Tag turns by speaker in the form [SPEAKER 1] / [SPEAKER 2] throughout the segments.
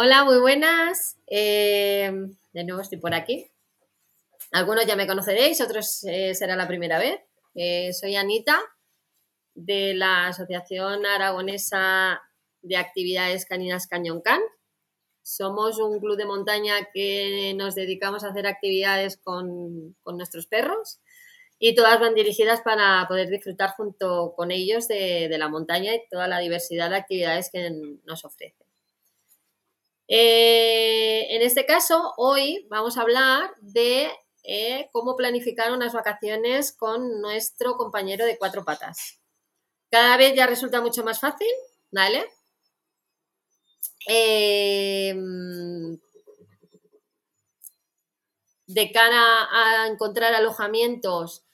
[SPEAKER 1] Hola, muy buenas. Eh, de nuevo estoy por aquí. Algunos ya me conoceréis, otros eh, será la primera vez. Eh, soy Anita de la Asociación Aragonesa de Actividades Caninas Cañón Can. Somos un club de montaña que nos dedicamos a hacer actividades con, con nuestros perros y todas van dirigidas para poder disfrutar junto con ellos de, de la montaña y toda la diversidad de actividades que nos ofrecen. Eh, en este caso, hoy vamos a hablar de eh, cómo planificar unas vacaciones con nuestro compañero de cuatro patas. Cada vez ya resulta mucho más fácil, ¿vale? Eh, de cara a encontrar alojamientos,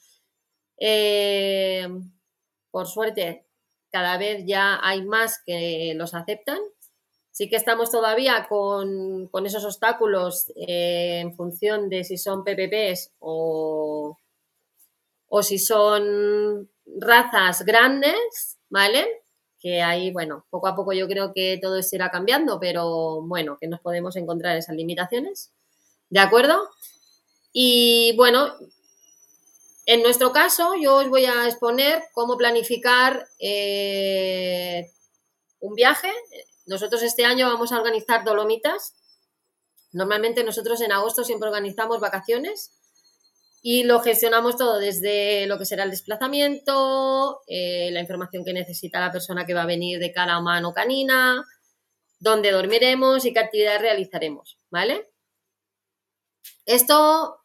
[SPEAKER 1] por suerte, cada vez ya hay más que los aceptan. Sí que estamos todavía con, esos obstáculos eh, en función de si son PPPs o, o si son razas grandes, ¿vale? Que ahí, bueno, poco a poco yo creo que todo esto irá cambiando, pero bueno, que nos podemos encontrar esas limitaciones. ¿De acuerdo? Y bueno, en nuestro caso, yo os voy a exponer cómo planificar eh, un viaje nosotros este año vamos a organizar Dolomitas. Normalmente nosotros en agosto siempre organizamos vacaciones y lo gestionamos todo desde lo que será el desplazamiento, eh, la información que necesita la persona que va a venir de cara humano canina, dónde dormiremos y qué actividades realizaremos, ¿vale? Esto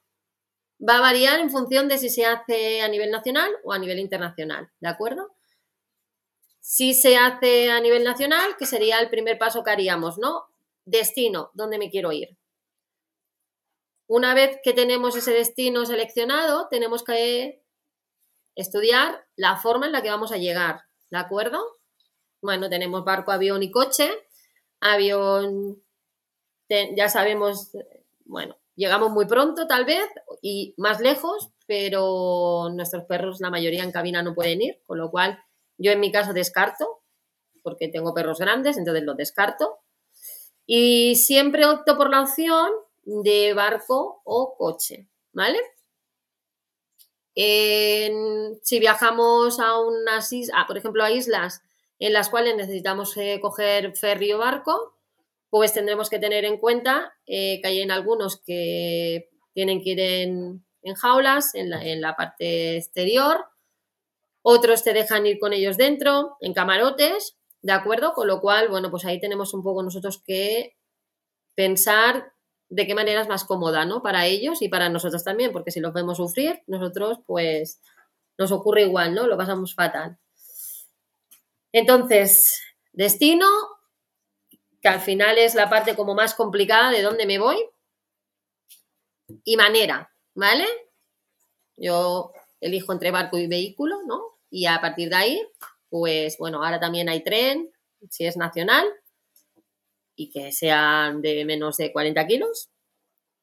[SPEAKER 1] va a variar en función de si se hace a nivel nacional o a nivel internacional, ¿de acuerdo? Si se hace a nivel nacional, que sería el primer paso que haríamos, ¿no? Destino, ¿dónde me quiero ir? Una vez que tenemos ese destino seleccionado, tenemos que estudiar la forma en la que vamos a llegar, ¿de acuerdo? Bueno, tenemos barco, avión y coche. Avión, ya sabemos, bueno, llegamos muy pronto tal vez y más lejos, pero nuestros perros, la mayoría en cabina no pueden ir, con lo cual yo en mi caso descarto, porque tengo perros grandes, entonces los descarto. Y siempre opto por la opción de barco o coche, ¿vale? si viajamos a unas islas, por ejemplo, a islas en las cuales necesitamos eh, coger ferry o barco, pues tendremos que tener en cuenta eh, que hay en algunos que tienen que ir en, jaulas, en la, parte exterior, otros te dejan ir con ellos dentro, en camarotes, ¿de acuerdo? Con lo cual, bueno, pues ahí tenemos un poco nosotros que pensar de qué manera es más cómoda, ¿no? Para ellos y para nosotros también, porque si los vemos sufrir, nosotros pues nos ocurre igual, ¿no? Lo pasamos fatal. Entonces, destino, que al final es la parte como más complicada de dónde me voy, y manera, ¿vale? Yo elijo entre barco y vehículo, ¿no? Y a partir de ahí, pues bueno, ahora también hay tren, si es nacional, y que sean de menos de 40 kilos,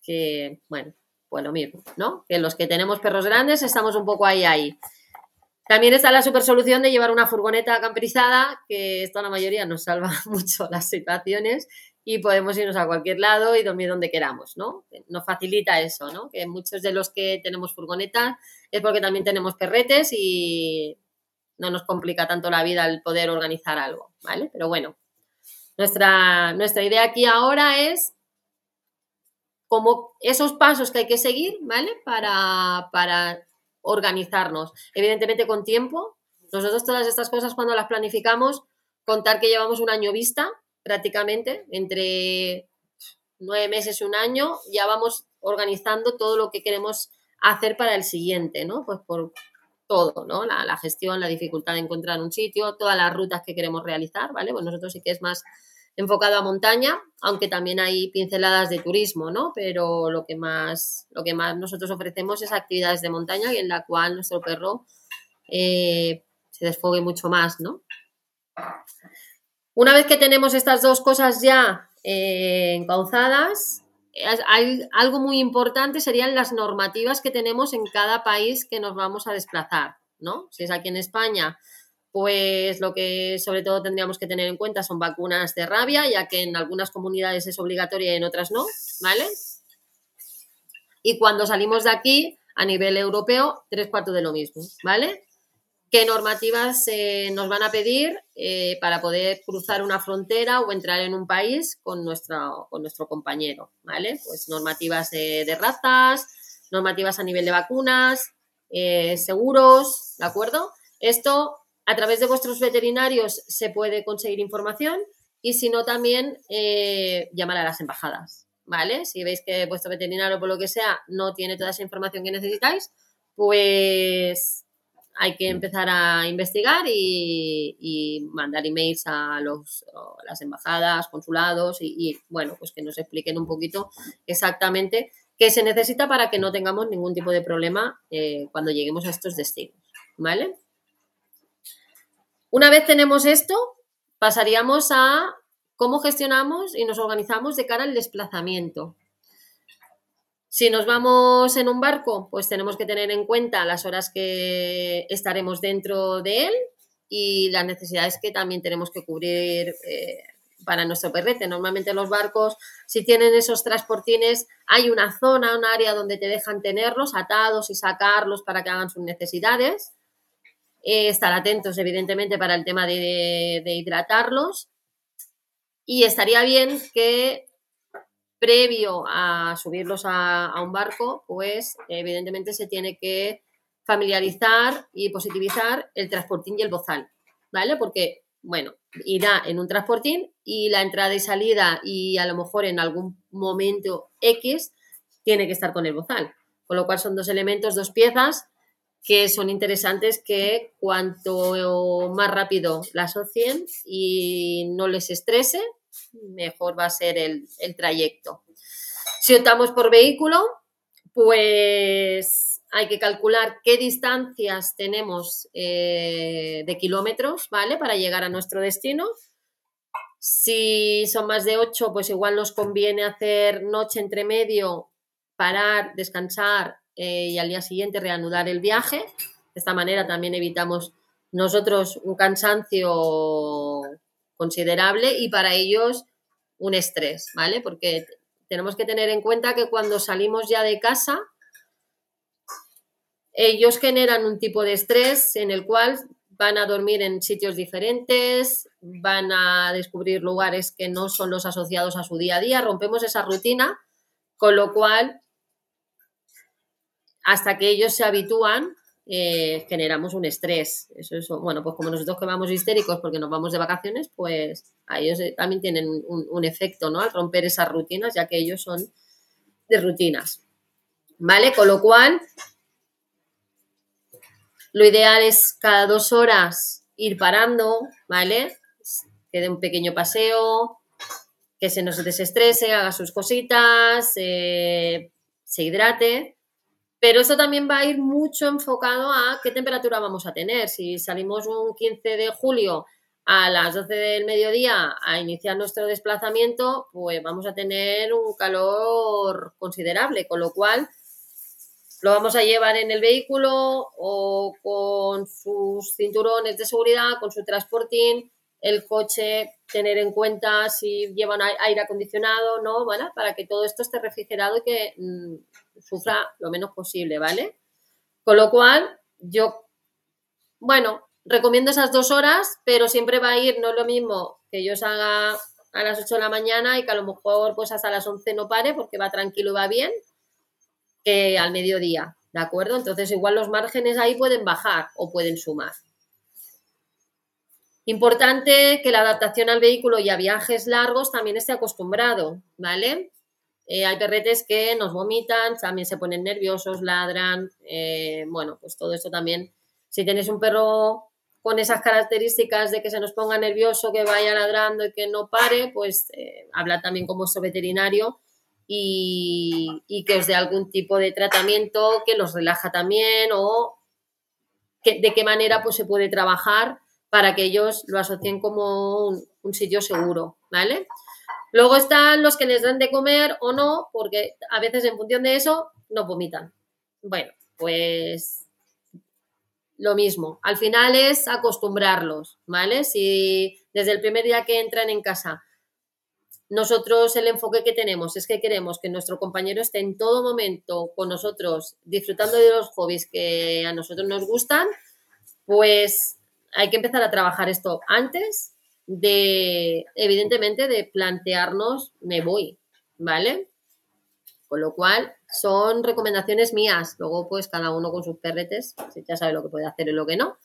[SPEAKER 1] que bueno, pues lo mismo, ¿no? Que los que tenemos perros grandes estamos un poco ahí, ahí. También está la super solución de llevar una furgoneta camperizada, que esto la mayoría nos salva mucho las situaciones y podemos irnos a cualquier lado y dormir donde queramos, ¿no? Nos facilita eso, ¿no? Que muchos de los que tenemos furgoneta es porque también tenemos perretes y no nos complica tanto la vida el poder organizar algo, ¿vale? Pero bueno, nuestra, nuestra idea aquí ahora es como esos pasos que hay que seguir, ¿vale? Para, para organizarnos. Evidentemente con tiempo. Nosotros todas estas cosas cuando las planificamos, contar que llevamos un año vista, prácticamente, entre nueve meses y un año, ya vamos organizando todo lo que queremos hacer para el siguiente, ¿no? Pues por todo, ¿no? La, gestión, la dificultad de encontrar un sitio, todas las rutas que queremos realizar, ¿vale? Pues nosotros sí que es más enfocado a montaña, aunque también hay pinceladas de turismo, ¿no? Pero lo que más, lo que más nosotros ofrecemos es actividades de montaña y en la cual nuestro perro eh, se desfogue mucho más, ¿no? Una vez que tenemos estas dos cosas ya eh, encauzadas, hay algo muy importante serían las normativas que tenemos en cada país que nos vamos a desplazar, ¿no? Si es aquí en España, pues lo que sobre todo tendríamos que tener en cuenta son vacunas de rabia, ya que en algunas comunidades es obligatoria y en otras no, ¿vale? Y cuando salimos de aquí, a nivel europeo, tres cuartos de lo mismo, ¿vale? ¿Qué normativas eh, nos van a pedir eh, para poder cruzar una frontera o entrar en un país con, nuestro, con nuestro compañero? ¿Vale? Pues normativas de, razas, normativas a nivel de vacunas, eh, seguros, ¿de acuerdo? Esto a través de vuestros veterinarios se puede conseguir información y si no también llamar a las embajadas, ¿vale? Si veis que vuestro veterinario por lo que sea no tiene toda esa información que necesitáis, pues hay que empezar a investigar y, mandar emails a los, las embajadas, consulados y, bueno, pues que nos expliquen un poquito exactamente qué se necesita para que no tengamos ningún tipo de problema eh, cuando lleguemos a estos destinos, ¿vale? Una vez tenemos esto, pasaríamos a cómo gestionamos y nos organizamos de cara al desplazamiento. Si nos vamos en un barco, pues tenemos que tener en cuenta las horas que estaremos dentro de él y las necesidades que también tenemos que cubrir eh, para nuestro perrete. Normalmente los barcos, si tienen esos transportines, hay una zona, un área donde te dejan tenerlos atados y sacarlos para que hagan sus necesidades. Eh, estar atentos, evidentemente, para el tema de hidratarlos. Y estaría bien que previo a subirlos a, un barco, pues evidentemente se tiene que familiarizar y positivizar el transportín y el bozal, ¿vale? Porque, bueno, irá en un transportín y la entrada y salida y a lo mejor en algún momento X tiene que estar con el bozal. Con lo cual son dos elementos, dos piezas que son interesantes que cuanto más rápido la asocien y no les estrese, mejor va a ser el, trayecto. Si optamos por vehículo, pues hay que calcular qué distancias tenemos eh, de kilómetros, ¿vale? Para llegar a nuestro destino. Si son más de 8, pues igual nos conviene hacer noche entre medio, parar, descansar eh, y al día siguiente reanudar el viaje. De esta manera también evitamos nosotros un cansancio considerable y para ellos un estrés, ¿vale? Porque tenemos que tener en cuenta que cuando salimos ya de casa, ellos generan un tipo de estrés en el cual van a dormir en sitios diferentes, van a descubrir lugares que no son los asociados a su día a día, rompemos esa rutina, con lo cual, hasta que ellos se habitúan, eh, generamos un estrés. Eso, eso, bueno, pues como nosotros que vamos histéricos porque nos vamos de vacaciones, pues a ellos eh, también tienen un, efecto, ¿no? Al romper esas rutinas, ya que ellos son de rutinas. ¿Vale? Con lo cual, lo ideal es cada dos horas ir parando, ¿vale? Que dé un pequeño paseo, que se nos desestrese, haga sus cositas, eh, se hidrate pero esto también va a ir mucho enfocado a qué temperatura vamos a tener. Si salimos un 15 de julio a las 12 del mediodía a iniciar nuestro desplazamiento, pues vamos a tener un calor considerable, con lo cual lo vamos a llevar en el vehículo o con sus cinturones de seguridad, con su transportín, el coche, tener en cuenta si llevan aire acondicionado, ¿no? ¿Vale? Para que todo esto esté refrigerado y que mm, sufra lo menos posible, ¿vale? Con lo cual, yo, bueno, recomiendo esas dos horas, pero siempre va a ir, no es lo mismo que yo salga a las 8 de la mañana y que a lo mejor pues hasta las 11 no pare porque va tranquilo va bien, que al mediodía, ¿de acuerdo? Entonces igual los márgenes ahí pueden bajar o pueden sumar. Importante que la adaptación al vehículo y a viajes largos también esté acostumbrado, ¿vale? Eh, hay perretes que nos vomitan, también se ponen nerviosos, ladran. Eh, bueno, pues todo esto también. Si tienes un perro con esas características de que se nos ponga nervioso, que vaya ladrando y que no pare, pues eh, habla también con vuestro veterinario y, que os dé algún tipo de tratamiento que los relaja también o de qué manera pues, se puede trabajar para que ellos lo asocien como un, sitio seguro, ¿vale? Luego están los que les dan de comer o no, porque a veces en función de eso no vomitan. Bueno, pues lo mismo. Al final es acostumbrarlos, ¿vale? Si desde el primer día que entran en casa, nosotros el enfoque que tenemos es que queremos que nuestro compañero esté en todo momento con nosotros, disfrutando de los hobbies que a nosotros nos gustan, pues hay que empezar a trabajar esto antes de, evidentemente, de plantearnos, me voy, ¿vale? Con lo cual, son recomendaciones mías. Luego, pues cada uno con sus perretes, ya sabe lo que puede hacer y lo que no.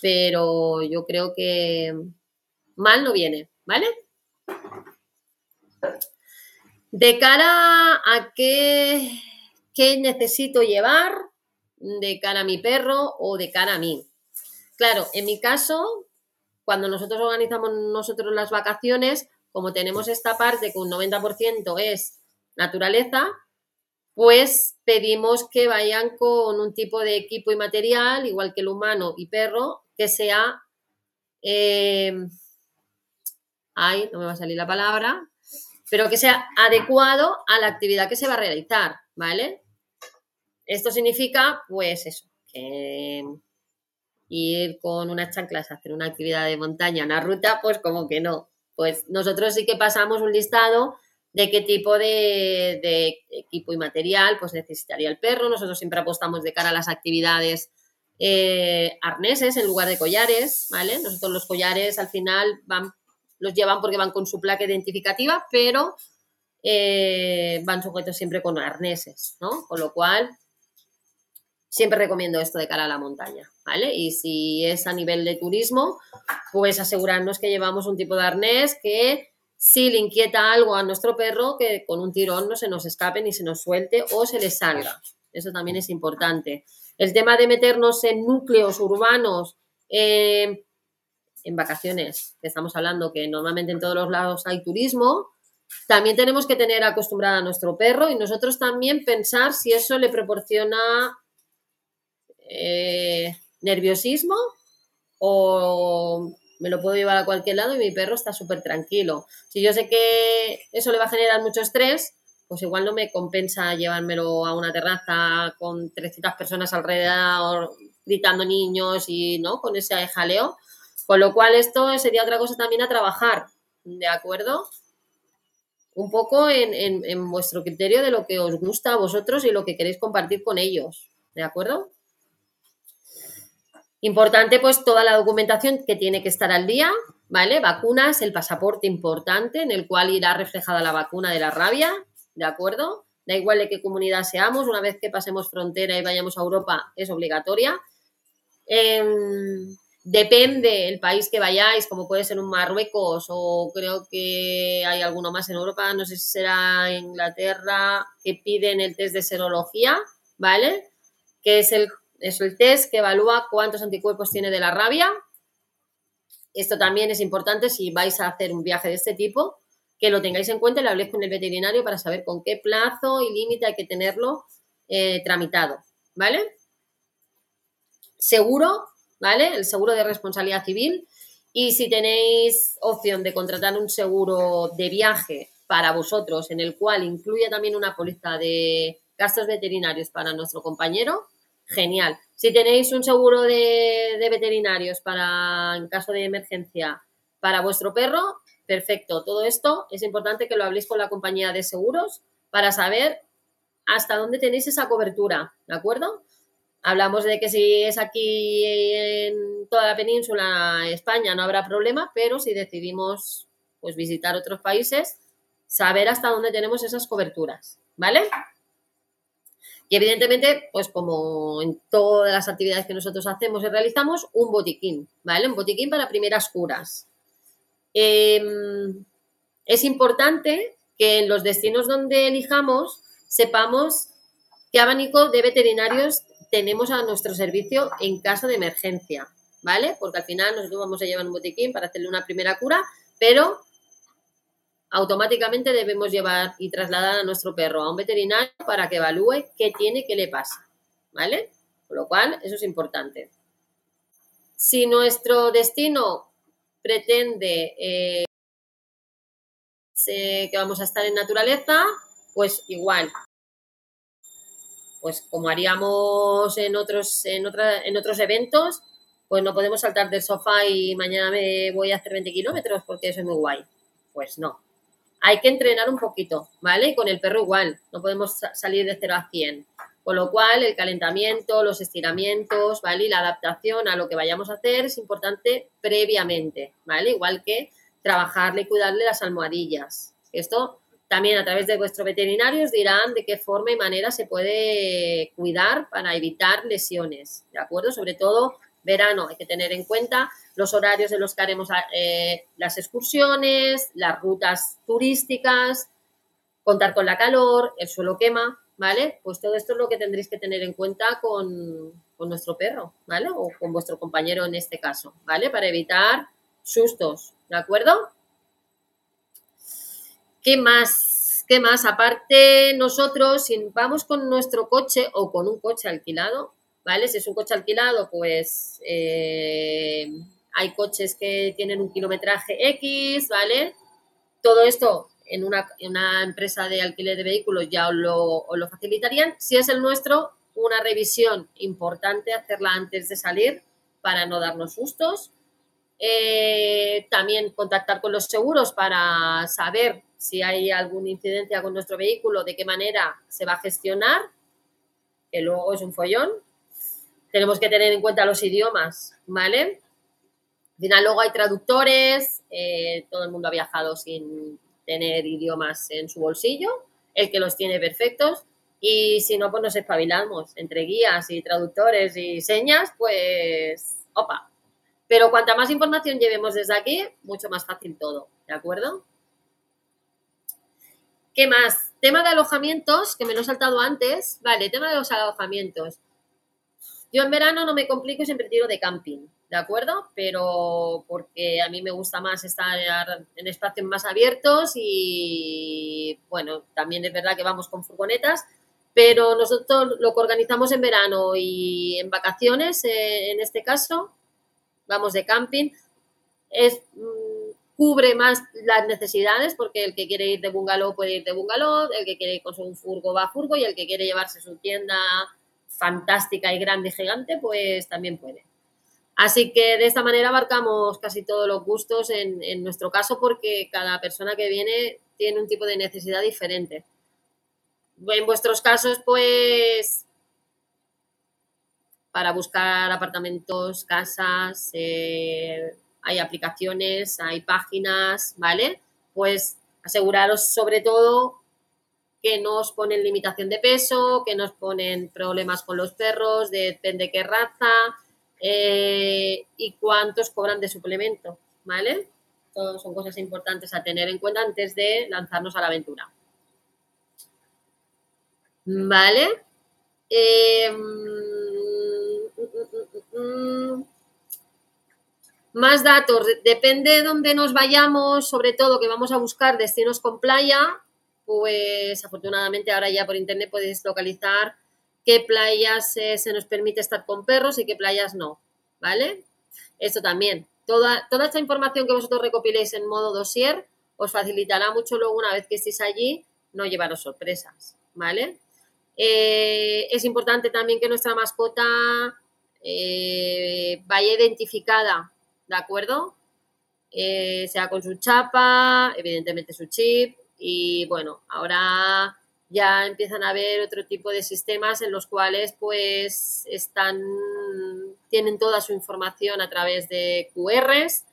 [SPEAKER 1] Pero yo creo que mal no viene, ¿vale? De cara a qué, qué necesito llevar de cara a mi perro o de cara a mí. Claro, en mi caso, cuando nosotros organizamos nosotros las vacaciones, como tenemos esta parte que un 90% es naturaleza, pues pedimos que vayan con un tipo de equipo y material, igual que el humano y perro, que sea... Eh, ay, no me va a salir la palabra, pero que sea adecuado a la actividad que se va a realizar, ¿vale? Esto significa, pues eso, que ir con unas chanclas a hacer una actividad de montaña, una ruta, pues como que no. Pues nosotros sí que pasamos un listado de qué tipo de, equipo y material pues necesitaría el perro. Nosotros siempre apostamos de cara a las actividades eh, arneses en lugar de collares, ¿vale? Nosotros los collares al final van, los llevan porque van con su placa identificativa, pero eh, van sujetos siempre con arneses, ¿no? Con lo cual, siempre recomiendo esto de cara a la montaña, ¿vale? Y si es a nivel de turismo, pues asegurarnos que llevamos un tipo de arnés que si le inquieta algo a nuestro perro, que con un tirón no se nos escape ni se nos suelte o se le salga. Eso también es importante. El tema de meternos en núcleos urbanos, eh, en vacaciones, que estamos hablando que normalmente en todos los lados hay turismo, también tenemos que tener acostumbrada a nuestro perro y nosotros también pensar si eso le proporciona eh, nerviosismo o me lo puedo llevar a cualquier lado y mi perro está súper tranquilo. Si yo sé que eso le va a generar mucho estrés, pues igual no me compensa llevármelo a una terraza con 300 personas alrededor gritando niños y no con ese jaleo. Con lo cual esto sería otra cosa también a trabajar, ¿de acuerdo? Un poco en, en vuestro criterio de lo que os gusta a vosotros y lo que queréis compartir con ellos, ¿de acuerdo? Importante, pues, toda la documentación que tiene que estar al día, ¿vale? Vacunas, el pasaporte importante en el cual irá reflejada la vacuna de la rabia, ¿de acuerdo? Da igual de qué comunidad seamos, una vez que pasemos frontera y vayamos a Europa, es obligatoria. Em, depende el país que vayáis, como puede ser un Marruecos o creo que hay alguno más en Europa, no sé si será Inglaterra, que piden el test de serología, ¿vale? Que es el es el test que evalúa cuántos anticuerpos tiene de la rabia. Esto también es importante si vais a hacer un viaje de este tipo, que lo tengáis en cuenta y lo habléis con el veterinario para saber con qué plazo y límite hay que tenerlo eh, tramitado, ¿vale? Seguro, ¿vale? El seguro de responsabilidad civil. Y si tenéis opción de contratar un seguro de viaje para vosotros, en el cual incluye también una póliza de gastos veterinarios para nuestro compañero, genial. Si tenéis un seguro de, veterinarios para, en caso de emergencia, para vuestro perro, perfecto. Todo esto es importante que lo habléis con la compañía de seguros para saber hasta dónde tenéis esa cobertura, ¿de acuerdo? Hablamos de que si es aquí en toda la península, España, no habrá problema, pero si decidimos pues, visitar otros países, saber hasta dónde tenemos esas coberturas, ¿vale? Y evidentemente, pues como en todas las actividades que nosotros hacemos y realizamos, un botiquín, ¿vale? Un botiquín para primeras curas. Em, es importante que en los destinos donde elijamos sepamos qué abanico de veterinarios tenemos a nuestro servicio en caso de emergencia, ¿vale? Porque al final nosotros vamos a llevar un botiquín para hacerle una primera cura, pero automáticamente debemos llevar y trasladar a nuestro perro a un veterinario para que evalúe qué tiene, qué le pasa, ¿vale? Con lo cual, eso es importante. Si nuestro destino pretende eh, que vamos a estar en naturaleza, pues igual. pues como haríamos en otros, en, otra, en otros eventos, pues no podemos saltar del sofá y mañana me voy a hacer 20 kilómetros porque eso es muy guay. Pues no. Hay que entrenar un poquito, ¿vale? Y con el perro igual, no podemos salir de 0 a 100. Con lo cual, el calentamiento, los estiramientos, ¿vale? Y la adaptación a lo que vayamos a hacer es importante previamente, ¿vale? Igual que trabajarle y cuidarle las almohadillas. Esto también a través de vuestro veterinario os dirán de qué forma y manera se puede cuidar para evitar lesiones, ¿de acuerdo? Sobre todo verano, hay que tener en cuenta los horarios en los que haremos eh, las excursiones, las rutas turísticas, contar con la calor, el suelo quema, ¿vale? Pues todo esto es lo que tendréis que tener en cuenta con, nuestro perro, ¿vale? O con vuestro compañero en este caso, ¿vale? Para evitar sustos, ¿de acuerdo? ¿Qué más? ¿Qué más? Aparte, nosotros, si vamos con nuestro coche o con un coche alquilado, ¿vale? Si es un coche alquilado, pues eh, hay coches que tienen un kilometraje X, ¿vale? Todo esto en una, empresa de alquiler de vehículos ya os lo, facilitarían. Si es el nuestro, una revisión importante, hacerla antes de salir para no darnos sustos. Eh, también contactar con los seguros para saber si hay alguna incidencia con nuestro vehículo, de qué manera se va a gestionar, que luego es un follón. Tenemos que tener en cuenta los idiomas, ¿vale? Luego hay traductores, eh, todo el mundo ha viajado sin tener idiomas en su bolsillo, el que los tiene perfectos, y si no, pues nos espabilamos entre guías y traductores y señas, pues, opa. Pero cuanta más información llevemos desde aquí, mucho más fácil todo, ¿de acuerdo? ¿Qué más? Tema de alojamientos, que me lo he saltado antes. Vale, tema de los alojamientos. Yo en verano no me complico y siempre tiro de camping. ¿De acuerdo? Pero porque a mí me gusta más estar en espacios más abiertos y, bueno, también es verdad que vamos con furgonetas, pero nosotros lo que organizamos en verano y en vacaciones, eh, en este caso, vamos de camping, es mm, cubre más las necesidades porque el que quiere ir de bungalow puede ir de bungalow, el que quiere ir con su furgo va a furgo y el que quiere llevarse su tienda fantástica y grande y gigante, pues también puede. Así que de esta manera abarcamos casi todos los gustos en, nuestro caso porque cada persona que viene tiene un tipo de necesidad diferente. En vuestros casos, pues, para buscar apartamentos, casas, eh, hay aplicaciones, hay páginas, ¿vale? Pues aseguraros sobre todo que no os ponen limitación de peso, que no os ponen problemas con los perros, depende qué raza, eh, y cuántos cobran de suplemento, ¿vale? Todas son cosas importantes a tener en cuenta antes de lanzarnos a la aventura. ¿Vale? Em, más datos, depende de dónde nos vayamos, sobre todo que vamos a buscar destinos con playa, pues afortunadamente ahora ya por internet podéis localizar qué playas eh, se nos permite estar con perros y qué playas no, ¿vale? Esto también. Toda, toda esta información que vosotros recopiléis en modo dossier os facilitará mucho luego una vez que estéis allí no llevaros sorpresas, ¿vale? Eh, es importante también que nuestra mascota eh, vaya identificada, ¿de acuerdo? sea con su chapa, evidentemente su chip y bueno, ahora ya empiezan a haber otro tipo de sistemas en los cuales pues están tienen toda su información a través de QRs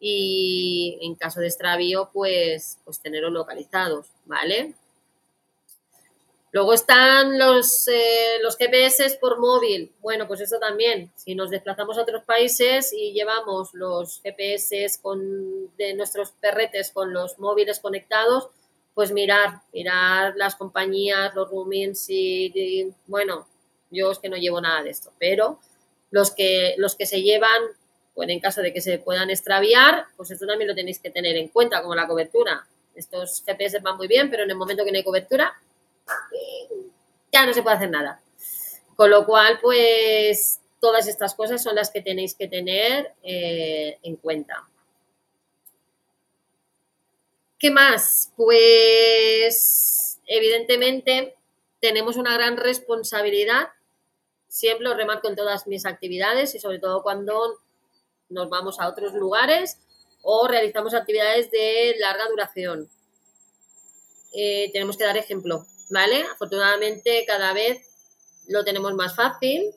[SPEAKER 1] y en caso de extravío pues pues tenerlos localizados, ¿vale? Luego están los, eh, los GPS por móvil. Bueno, pues eso también. Si nos desplazamos a otros países y llevamos los GPS con, de nuestros perretes con los móviles conectados, pues mirar, mirar las compañías, los roomings y, bueno, yo es que no llevo nada de esto, pero los que, los que se llevan, pues en caso de que se puedan extraviar, pues esto también lo tenéis que tener en cuenta, como la cobertura. Estos GPS van muy bien, pero en el momento que no hay cobertura, ya no se puede hacer nada. Con lo cual, pues todas estas cosas son las que tenéis que tener eh, en cuenta. ¿Qué más? Pues evidentemente tenemos una gran responsabilidad, siempre lo remarco en todas mis actividades y sobre todo cuando nos vamos a otros lugares o realizamos actividades de larga duración. Eh, tenemos que dar ejemplo, ¿vale? Afortunadamente cada vez lo tenemos más fácil,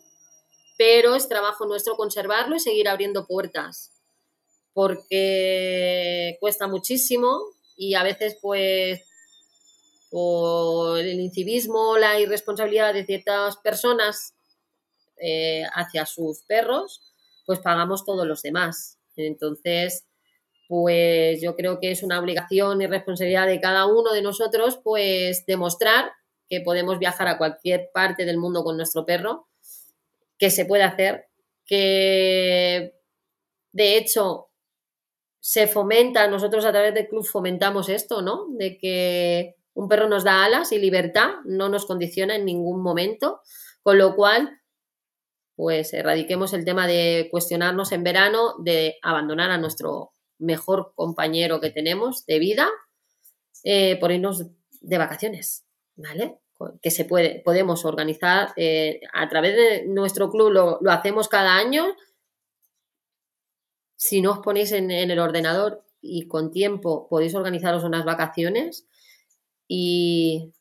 [SPEAKER 1] pero es trabajo nuestro conservarlo y seguir abriendo puertas, porque cuesta muchísimo y a veces pues por el incivismo, la irresponsabilidad de ciertas personas eh, hacia sus perros, pues pagamos todos los demás. Entonces, pues yo creo que es una obligación y responsabilidad de cada uno de nosotros, pues demostrar que podemos viajar a cualquier parte del mundo con nuestro perro, que se puede hacer, que de hecho se fomenta, nosotros a través del club fomentamos esto, ¿no? De que un perro nos da alas y libertad, no nos condiciona en ningún momento, con lo cual pues erradiquemos el tema de cuestionarnos en verano, de abandonar a nuestro mejor compañero que tenemos de vida eh, por irnos de vacaciones, ¿vale? Que se puede, podemos organizar eh, a través de nuestro club, lo, hacemos cada año. Si no os ponéis en, el ordenador y con tiempo podéis organizaros unas vacaciones y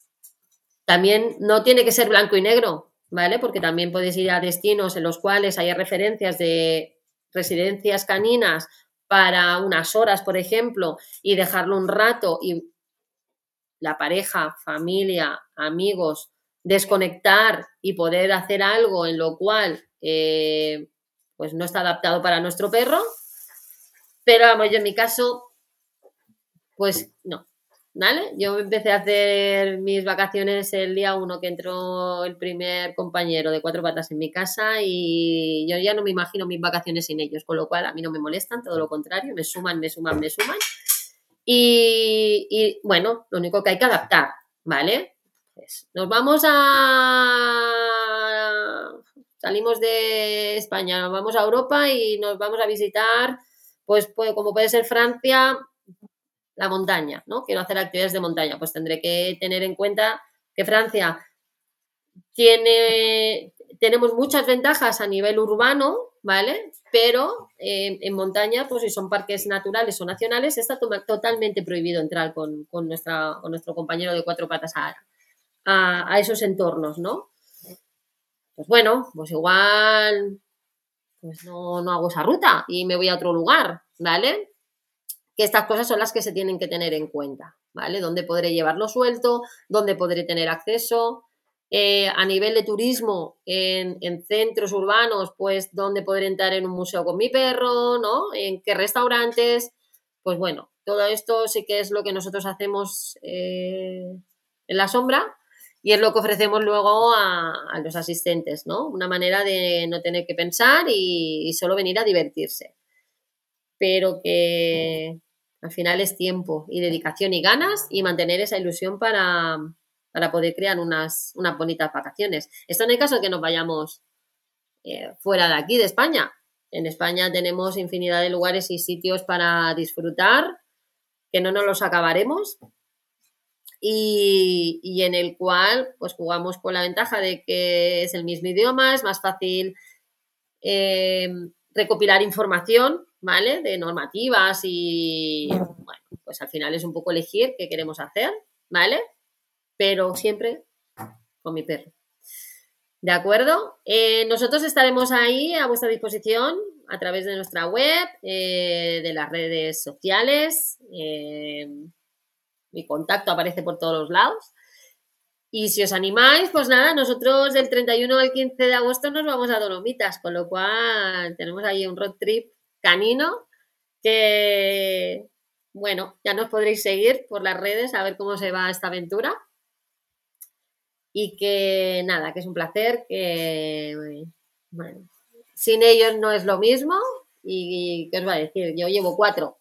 [SPEAKER 1] también no tiene que ser blanco y negro, ¿vale? Porque también podéis ir a destinos en los cuales haya referencias de residencias caninas para unas horas, por ejemplo, y dejarlo un rato y la pareja, familia, amigos, desconectar y poder hacer algo en lo cual eh, pues no está adaptado para nuestro perro. Pero vamos, yo en mi caso, pues no, ¿vale? Yo empecé a hacer mis vacaciones el día uno que entró el primer compañero de cuatro patas en mi casa y yo ya no me imagino mis vacaciones sin ellos, con lo cual a mí no me molestan, todo lo contrario, me suman, me suman, me suman. Y, bueno, lo único que hay que adaptar, ¿vale? Pues nos vamos a... Salimos de España, nos vamos a Europa y nos vamos a visitar, pues, pues como puede ser Francia, la montaña, ¿no? Quiero hacer actividades de montaña, pues tendré que tener en cuenta que Francia tiene, tenemos muchas ventajas a nivel urbano, ¿vale? Pero eh, en montaña, pues si son parques naturales o nacionales, está totalmente prohibido entrar con, nuestra, con nuestro compañero de cuatro patas a, a, esos entornos, ¿no? Pues bueno, pues igual pues no, no hago esa ruta y me voy a otro lugar, ¿vale? que estas cosas son las que se tienen que tener en cuenta, ¿vale? Dónde podré llevarlo suelto, dónde podré tener acceso. Eh, a nivel de turismo, en, centros urbanos, pues dónde podré entrar en un museo con mi perro, ¿no? En qué restaurantes. Pues bueno, todo esto sí que es lo que nosotros hacemos eh, en la sombra y es lo que ofrecemos luego a, los asistentes, ¿no? Una manera de no tener que pensar y solo venir a divertirse. Pero que, al final es tiempo y dedicación y ganas y mantener esa ilusión para, poder crear unas, unas bonitas vacaciones. Esto en el caso de que nos vayamos eh, fuera de aquí, de España. En España tenemos infinidad de lugares y sitios para disfrutar, que no nos los acabaremos. Y, en el cual pues jugamos con la ventaja de que es el mismo idioma, es más fácil eh, recopilar información ¿vale? De normativas y, bueno, pues al final es un poco elegir qué queremos hacer, ¿vale? Pero siempre con mi perro. ¿De acuerdo? Eh, nosotros estaremos ahí a vuestra disposición a través de nuestra web, eh, de las redes sociales. Mi contacto aparece por todos los lados. Y si os animáis, pues nada, nosotros del 31 al 15 de agosto nos vamos a Dolomitas, con lo cual tenemos ahí un road trip canino que, bueno, ya nos podréis seguir por las redes a ver cómo se va esta aventura. Y que nada, que es un placer, que, bueno, sin ellos no es lo mismo. Y, qué os va a decir, yo llevo cuatro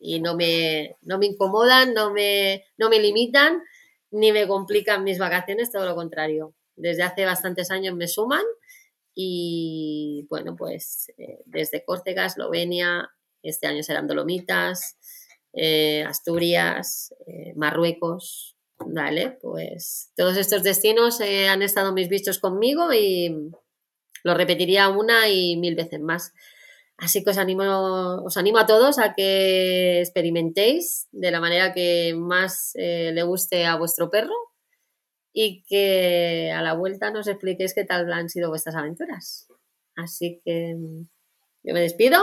[SPEAKER 1] y no me, no me incomodan, no me, no me limitan, ni me complican mis vacaciones, todo lo contrario. Desde hace bastantes años me suman y bueno, pues eh, desde Córcega, Eslovenia, este año serán Dolomitas, eh, Asturias, eh, Marruecos, Vale, pues todos estos destinos han estado mis bichos conmigo y lo repetiría una y mil veces más. Así que os animo, os animo a todos a que experimentéis de la manera que más eh, le guste a vuestro perro y que a la vuelta nos expliquéis qué tal han sido vuestras aventuras. Así que yo me despido,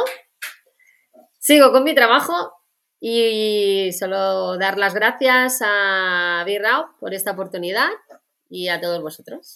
[SPEAKER 1] sigo con mi trabajo y solo dar las gracias a Birrao por esta oportunidad y a todos vosotros.